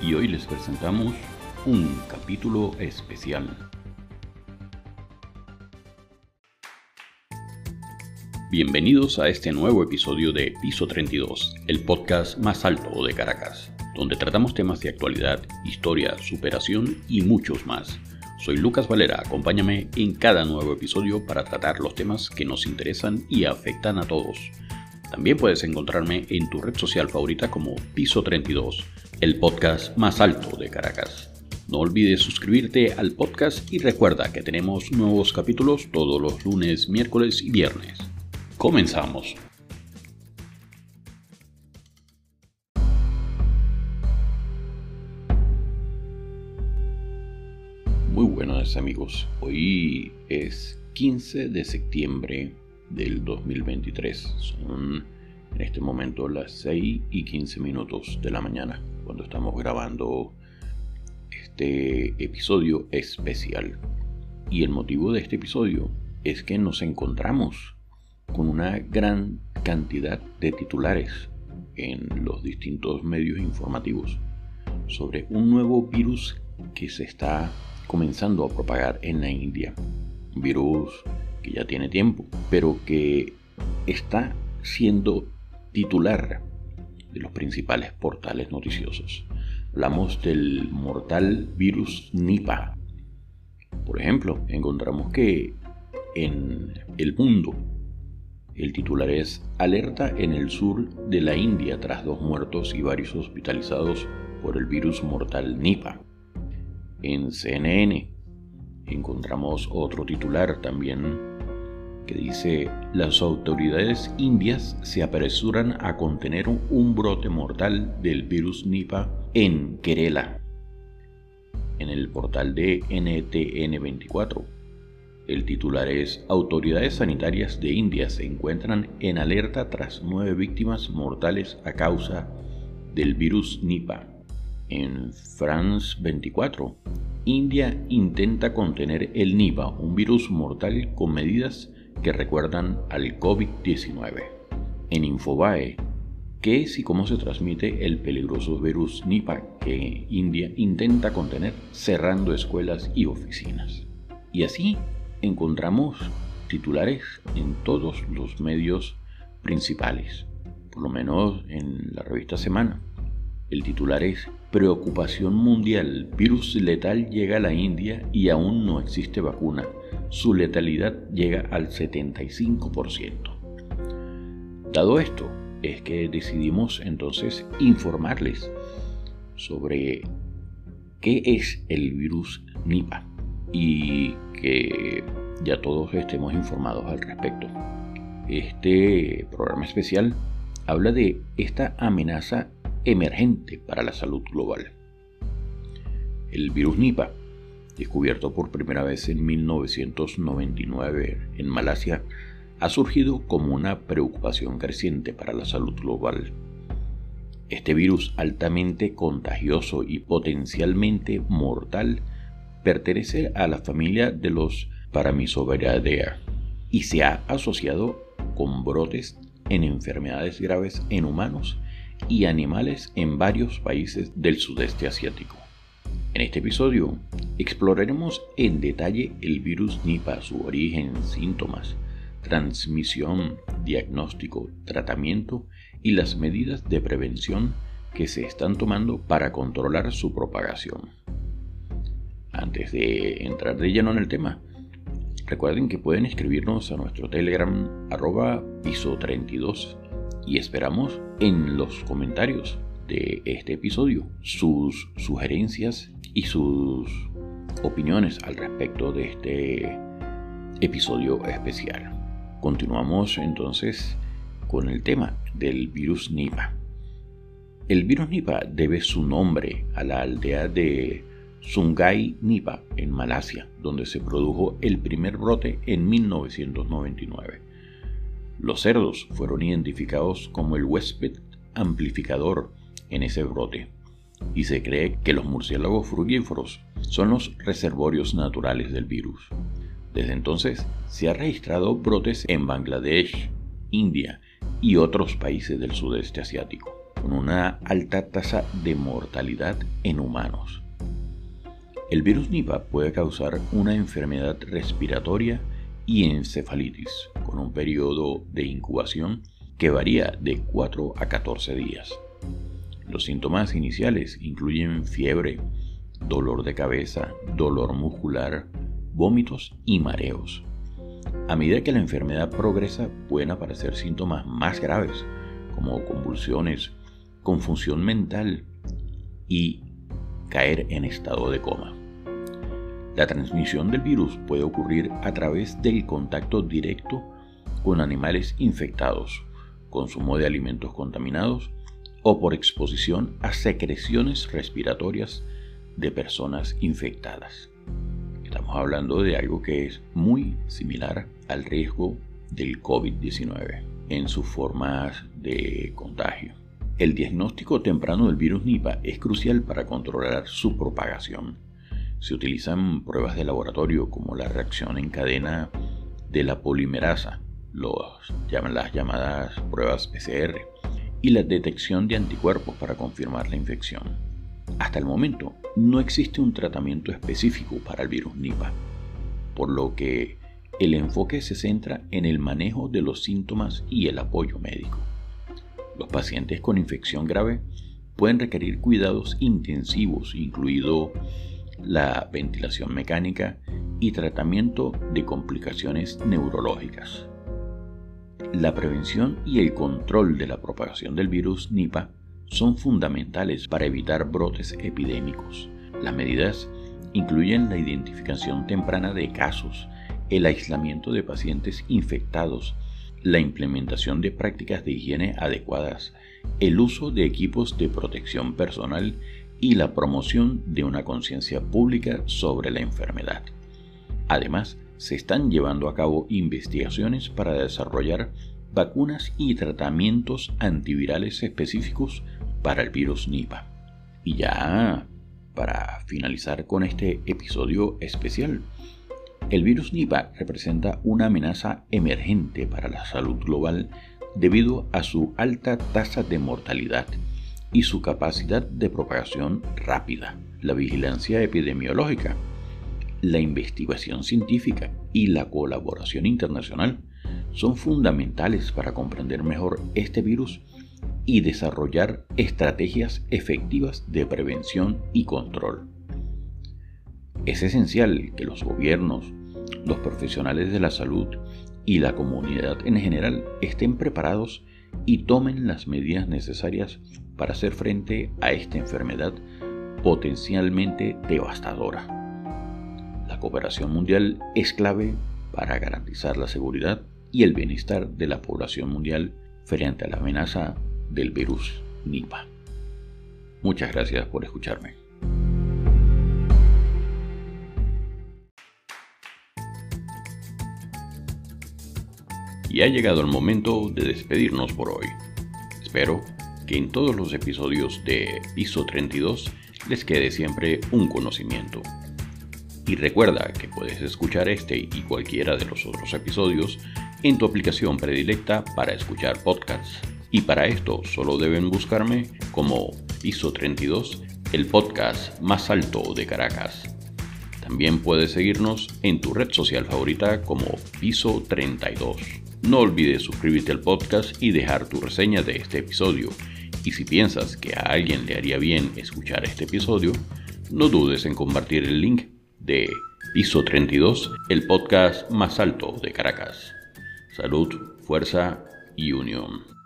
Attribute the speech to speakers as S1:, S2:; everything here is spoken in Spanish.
S1: y hoy les presentamos un capítulo especial. Bienvenidos a este nuevo episodio de Piso 32, el podcast más alto de Caracas, donde tratamos temas de actualidad, historia, superación y muchos más. Soy Lucas Valera, acompáñame en cada nuevo episodio para tratar los temas que nos interesan y afectan a todos. También puedes encontrarme en tu red social favorita como Piso 32, el podcast más alto de Caracas. No olvides suscribirte al podcast y recuerda que tenemos nuevos capítulos todos los lunes, miércoles y viernes. Comenzamos. Muy buenas amigos, hoy es 15 de septiembre del 2023. Son en este momento las 6 y 15 minutos de la mañana cuando estamos grabando este episodio especial. Y el motivo de este episodio es que nos encontramos con una gran cantidad de titulares en los distintos medios informativos sobre un nuevo virus que se está comenzando a propagar en la India. Un virus que ya tiene tiempo, pero que está siendo titular de los principales portales noticiosos. Hablamos del mortal virus Nipah. Por ejemplo, encontramos que en el mundo el titular es Alerta en el sur de la India tras dos muertos y varios hospitalizados por el virus mortal Nipah. En CNN encontramos otro titular también que dice las autoridades indias se apresuran a contener un brote mortal del virus Nipah en Kerala. En el portal de NTN24 el titular es Autoridades sanitarias de India se encuentran en alerta tras nueve víctimas mortales a causa del virus Nipah. En France 24, India intenta contener el Nipah, un virus mortal con medidas que recuerdan al COVID-19. En Infobae, ¿qué es y cómo se transmite el peligroso virus Nipah que India intenta contener cerrando escuelas y oficinas? Y así encontramos titulares en todos los medios principales, por lo menos en la revista Semana. El titular es Preocupación mundial, virus letal llega a la India y aún no existe vacuna. Su letalidad llega al 75%. Dado esto, es que decidimos entonces informarles sobre qué es el virus Nipah y que ya todos estemos informados al respecto. Este programa especial habla de esta amenaza emergente para la salud global. El virus Nipah, descubierto por primera vez en 1999 en Malasia, ha surgido como una preocupación creciente para la salud global. Este virus altamente contagioso y potencialmente mortal pertenece a la familia de los Paramisoberidae y se ha asociado con brotes en enfermedades graves en humanos y animales en varios países del sudeste asiático. En este episodio exploraremos en detalle el virus Nipah, su origen, síntomas, transmisión, diagnóstico, tratamiento y las medidas de prevención que se están tomando para controlar su propagación. Antes de entrar de lleno en el tema, recuerden que pueden escribirnos a nuestro Telegram arroba piso 32 y esperamos en los comentarios de este episodio sus sugerencias y sus opiniones al respecto de este episodio especial. Continuamos entonces con el tema del virus Nipah. El virus Nipah debe su nombre a la aldea de Sungai Nipah, en Malasia, donde se produjo el primer brote en 1999. Los cerdos fueron identificados como el huésped amplificador en ese brote, y se cree que los murciélagos frugíferos son los reservorios naturales del virus. Desde entonces se han registrado brotes en Bangladesh, India y otros países del sudeste asiático. con una alta tasa de mortalidad en humanos. El virus Nipah puede causar una enfermedad respiratoria y encefalitis, con un periodo de incubación que varía de 4 a 14 días. Los síntomas iniciales incluyen fiebre, dolor de cabeza, dolor muscular, vómitos y mareos. A medida que la enfermedad progresa pueden aparecer síntomas más graves como convulsiones, confusión mental y caer en estado de coma. La transmisión del virus puede ocurrir a través del contacto directo con animales infectados, consumo de alimentos contaminados o por exposición a secreciones respiratorias de personas infectadas. Estamos hablando de algo que es muy similar al riesgo del COVID-19 en sus formas de contagio. El diagnóstico temprano del virus Nipah es crucial para controlar su propagación. Se utilizan pruebas de laboratorio como la reacción en cadena de la polimerasa, las llamadas pruebas PCR, y la detección de anticuerpos para confirmar la infección. Hasta el momento no existe un tratamiento específico para el virus Nipah, por lo que el enfoque se centra en el manejo de los síntomas y el apoyo médico. Los pacientes con infección grave pueden requerir cuidados intensivos, incluido la ventilación mecánica y tratamiento de complicaciones neurológicas. La prevención y el control de la propagación del virus Nipah son fundamentales para evitar brotes epidémicos. Las medidas incluyen la identificación temprana de casos, el aislamiento de pacientes infectados, la implementación de prácticas de higiene adecuadas, el uso de equipos de protección personal y la promoción de una conciencia pública sobre la enfermedad. Además, se están llevando a cabo investigaciones para desarrollar vacunas y tratamientos antivirales específicos para el virus Nipah. Y ya para finalizar con este episodio especial, el virus Nipah representa una amenaza emergente para la salud global debido a su alta tasa de mortalidad y su capacidad de propagación rápida. La vigilancia epidemiológica, la investigación científica y la colaboración internacional son fundamentales para comprender mejor este virus y desarrollar estrategias efectivas de prevención y control. Es esencial que los gobiernos, los profesionales de la salud y la comunidad en general estén preparados y tomen las medidas necesarias para hacer frente a esta enfermedad potencialmente devastadora. La cooperación mundial es clave para garantizar la seguridad y el bienestar de la población mundial frente a la amenaza del virus Nipah. Muchas gracias por escucharme. Y ha llegado el momento de despedirnos por hoy. Espero que en todos los episodios de Piso 32 les quede siempre un conocimiento. Y recuerda que puedes escuchar este y cualquiera de los otros episodios en tu aplicación predilecta para escuchar podcasts y para esto solo deben buscarme como Piso 32, el podcast más alto de Caracas. También puedes seguirnos en tu red social favorita como Piso 32. No olvides suscribirte al podcast y dejar tu reseña de este episodio. Y si piensas que a alguien le haría bien escuchar este episodio, no dudes en compartir el link de Piso 32, el podcast más alto de Caracas. Salud, fuerza y unión.